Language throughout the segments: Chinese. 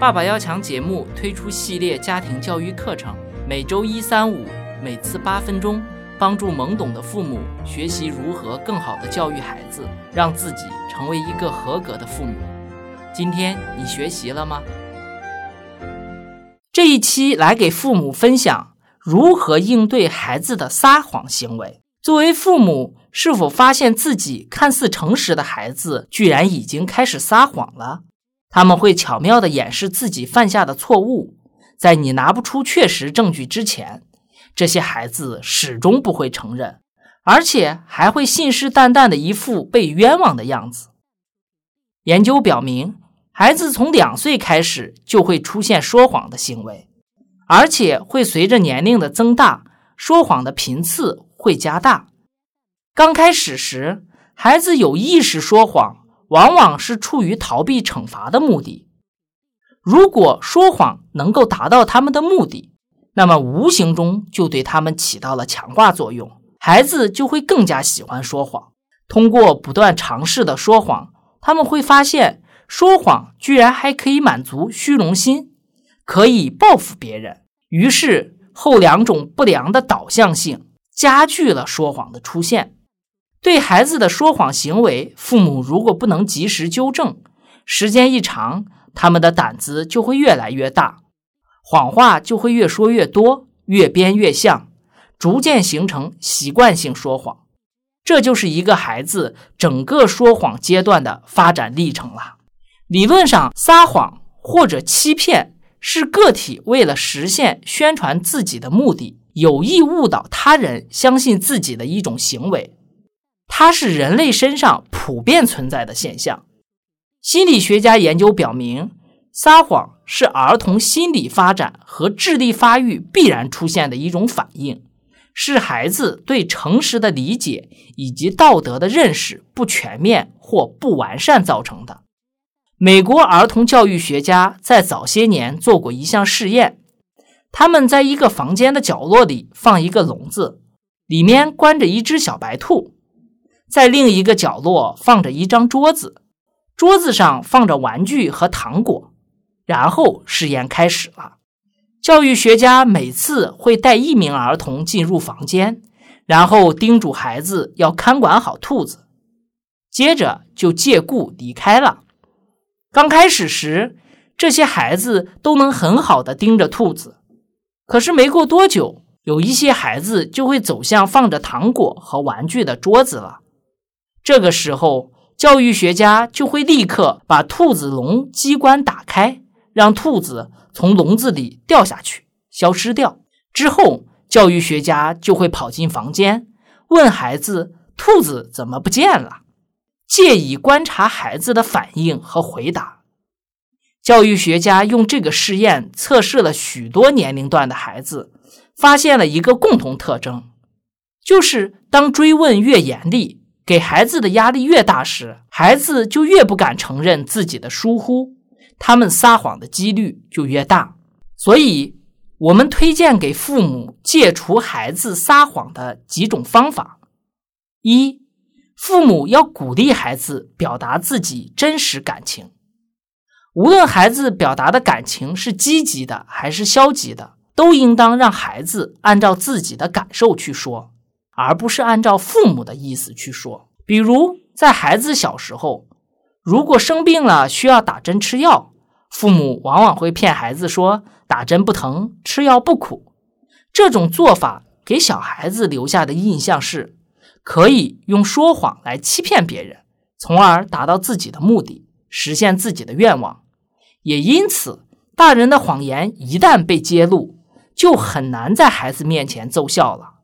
爸爸要强节目推出系列家庭教育课程，每周一、三、五，每次八分钟，帮助懵懂的父母学习如何更好的教育孩子，让自己成为一个合格的父母。今天你学习了吗？这一期来给父母分享如何应对孩子的撒谎行为。作为父母，是否发现自己看似诚实的孩子，居然已经开始撒谎了？他们会巧妙地掩饰自己犯下的错误，在你拿不出确实证据之前，这些孩子始终不会承认，而且还会信誓旦旦的一副被冤枉的样子。研究表明，孩子从两岁开始就会出现说谎的行为，而且会随着年龄的增大，说谎的频次。会加大。刚开始时，孩子有意识说谎，往往是出于逃避惩罚的目的。如果说谎能够达到他们的目的，那么无形中就对他们起到了强化作用，孩子就会更加喜欢说谎。通过不断尝试的说谎，他们会发现说谎居然还可以满足虚荣心，可以报复别人。于是后两种不良的导向性。加剧了说谎的出现。对孩子的说谎行为，父母如果不能及时纠正，时间一长，他们的胆子就会越来越大，谎话就会越说越多，越编越像，逐渐形成习惯性说谎。这就是一个孩子整个说谎阶段的发展历程了。理论上，撒谎或者欺骗是个体为了实现宣传自己的目的。有意误导他人相信自己的一种行为，它是人类身上普遍存在的现象。心理学家研究表明，撒谎是儿童心理发展和智力发育必然出现的一种反应，是孩子对诚实的理解以及道德的认识不全面或不完善造成的。美国儿童教育学家在早些年做过一项试验。他们在一个房间的角落里放一个笼子，里面关着一只小白兔；在另一个角落放着一张桌子，桌子上放着玩具和糖果。然后实验开始了。教育学家每次会带一名儿童进入房间，然后叮嘱孩子要看管好兔子，接着就借故离开了。刚开始时，这些孩子都能很好的盯着兔子。可是没过多久，有一些孩子就会走向放着糖果和玩具的桌子了。这个时候，教育学家就会立刻把兔子笼机关打开，让兔子从笼子里掉下去，消失掉。之后，教育学家就会跑进房间，问孩子：“兔子怎么不见了？”借以观察孩子的反应和回答。教育学家用这个试验测试了许多年龄段的孩子，发现了一个共同特征，就是当追问越严厉，给孩子的压力越大时，孩子就越不敢承认自己的疏忽，他们撒谎的几率就越大。所以，我们推荐给父母戒除孩子撒谎的几种方法：一，父母要鼓励孩子表达自己真实感情。无论孩子表达的感情是积极的还是消极的，都应当让孩子按照自己的感受去说，而不是按照父母的意思去说。比如，在孩子小时候，如果生病了需要打针吃药，父母往往会骗孩子说打针不疼，吃药不苦。这种做法给小孩子留下的印象是，可以用说谎来欺骗别人，从而达到自己的目的。实现自己的愿望，也因此，大人的谎言一旦被揭露，就很难在孩子面前奏效了。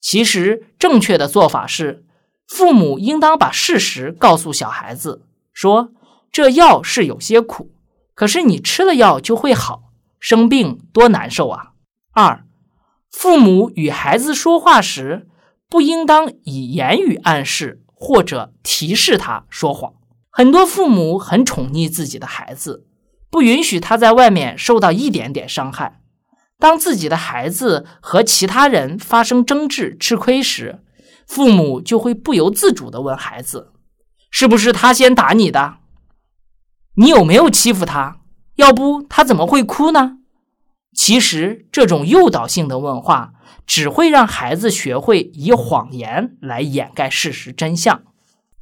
其实，正确的做法是，父母应当把事实告诉小孩子，说这药是有些苦，可是你吃了药就会好，生病多难受啊。二，父母与孩子说话时，不应当以言语暗示或者提示他说谎。很多父母很宠溺自己的孩子，不允许他在外面受到一点点伤害。当自己的孩子和其他人发生争执、吃亏时，父母就会不由自主地问孩子：“是不是他先打你的？你有没有欺负他？要不他怎么会哭呢？其实，这种诱导性的问话只会让孩子学会以谎言来掩盖事实真相。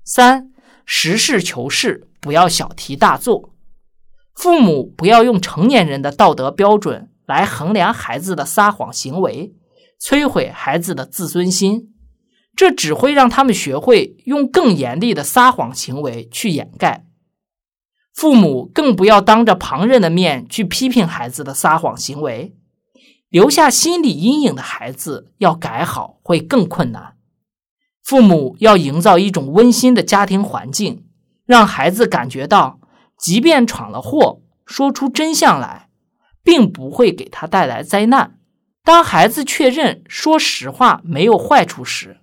三，实事求是，不要小题大做。父母不要用成年人的道德标准来衡量孩子的撒谎行为，摧毁孩子的自尊心。这只会让他们学会用更严厉的撒谎行为去掩盖。父母更不要当着旁人的面去批评孩子的撒谎行为，留下心理阴影的孩子要改好会更困难。父母要营造一种温馨的家庭环境，让孩子感觉到，即便闯了祸，说出真相来，并不会给他带来灾难。当孩子确认说实话没有坏处时，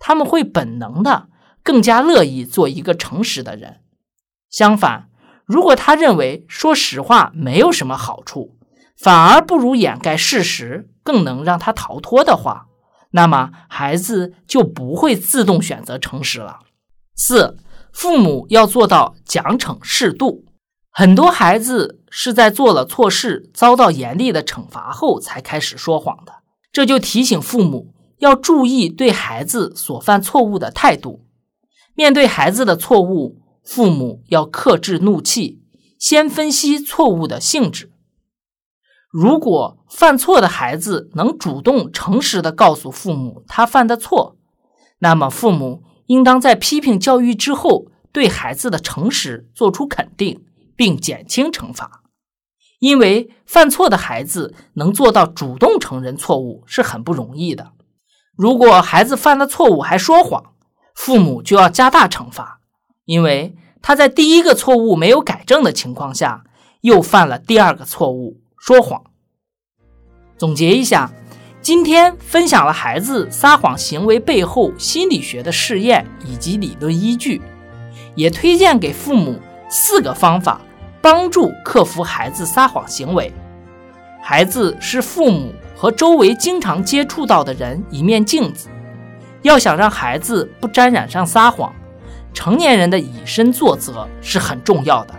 他们会本能的更加乐意做一个诚实的人。相反，如果他认为说实话没有什么好处，反而不如掩盖事实更能让他逃脱的话，那么孩子就不会自动选择诚实了。四，父母要做到奖惩适度。很多孩子是在做了错事、遭到严厉的惩罚后才开始说谎的，这就提醒父母。要注意对孩子所犯错误的态度。面对孩子的错误，父母要克制怒气，先分析错误的性质。如果犯错的孩子能主动诚实的告诉父母他犯的错，那么父母应当在批评教育之后，对孩子的诚实做出肯定，并减轻惩罚。因为犯错的孩子能做到主动承认错误是很不容易的。如果孩子犯了错误还说谎，父母就要加大惩罚，因为他在第一个错误没有改正的情况下，又犯了第二个错误说谎。总结一下，今天分享了孩子撒谎行为背后心理学的试验以及理论依据，也推荐给父母四个方法，帮助克服孩子撒谎行为。孩子是父母。和周围经常接触到的人一面镜子，要想让孩子不沾染上撒谎，成年人的以身作则是很重要的。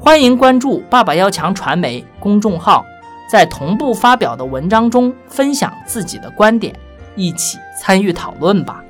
欢迎关注“爸爸要强”传媒公众号，在同步发表的文章中分享自己的观点，一起参与讨论吧。